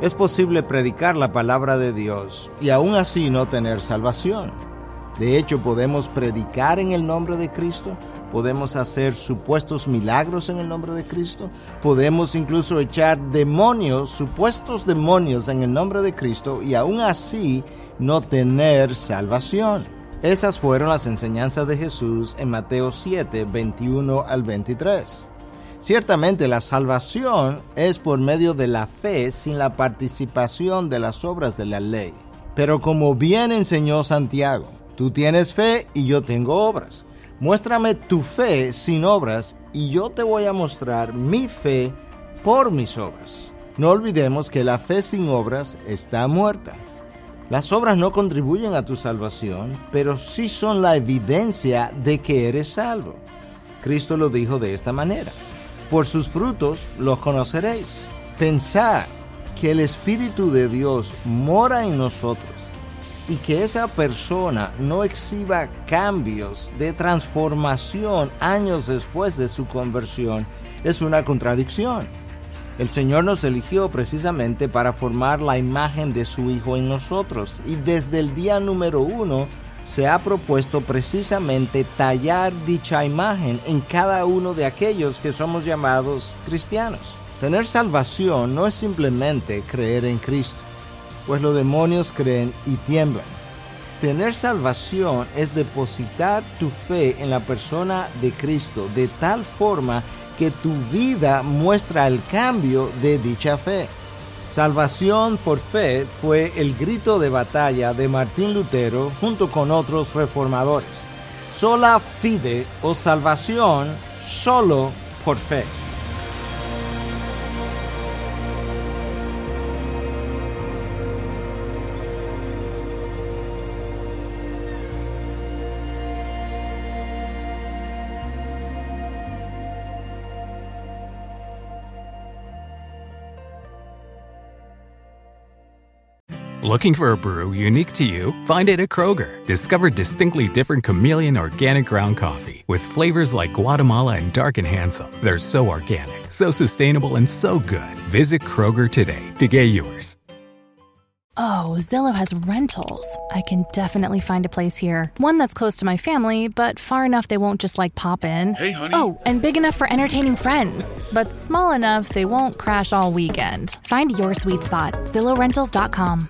Es posible predicar la palabra de Dios y aún así no tener salvación. De hecho, podemos predicar en el nombre de Cristo, podemos hacer supuestos milagros en el nombre de Cristo, podemos incluso echar demonios, supuestos demonios en el nombre de Cristo y aún así no tener salvación. Esas fueron las enseñanzas de Jesús en Mateo 7, 21 al 23. Ciertamente la salvación es por medio de la fe sin la participación de las obras de la ley. Pero como bien enseñó Santiago, tú tienes fe y yo tengo obras. Muéstrame tu fe sin obras y yo te voy a mostrar mi fe por mis obras. No olvidemos que la fe sin obras está muerta. Las obras no contribuyen a tu salvación, pero sí son la evidencia de que eres salvo. Cristo lo dijo de esta manera. Por sus frutos los conoceréis. Pensad que el Espíritu de Dios mora en nosotros y que esa persona no exhiba cambios de transformación años después de su conversión es una contradicción. El Señor nos eligió precisamente para formar la imagen de su Hijo en nosotros y desde el día número uno se ha propuesto precisamente tallar dicha imagen en cada uno de aquellos que somos llamados cristianos. Tener salvación no es simplemente creer en Cristo, pues los demonios creen y tiemblan. Tener salvación es depositar tu fe en la persona de Cristo de tal forma que tu vida muestra el cambio de dicha fe. Salvación por fe fue el grito de batalla de Martín Lutero junto con otros reformadores. Sola fide o salvación solo por fe. Looking for a brew unique to you? Find it at Kroger. Discover distinctly different chameleon organic ground coffee with flavors like Guatemala and Dark and Handsome. They're so organic, so sustainable, and so good. Visit Kroger today to get yours. Oh, Zillow has rentals. I can definitely find a place here. One that's close to my family, but far enough they won't just like pop in. Hey, honey. Oh, and big enough for entertaining friends, but small enough they won't crash all weekend. Find your sweet spot. ZillowRentals.com.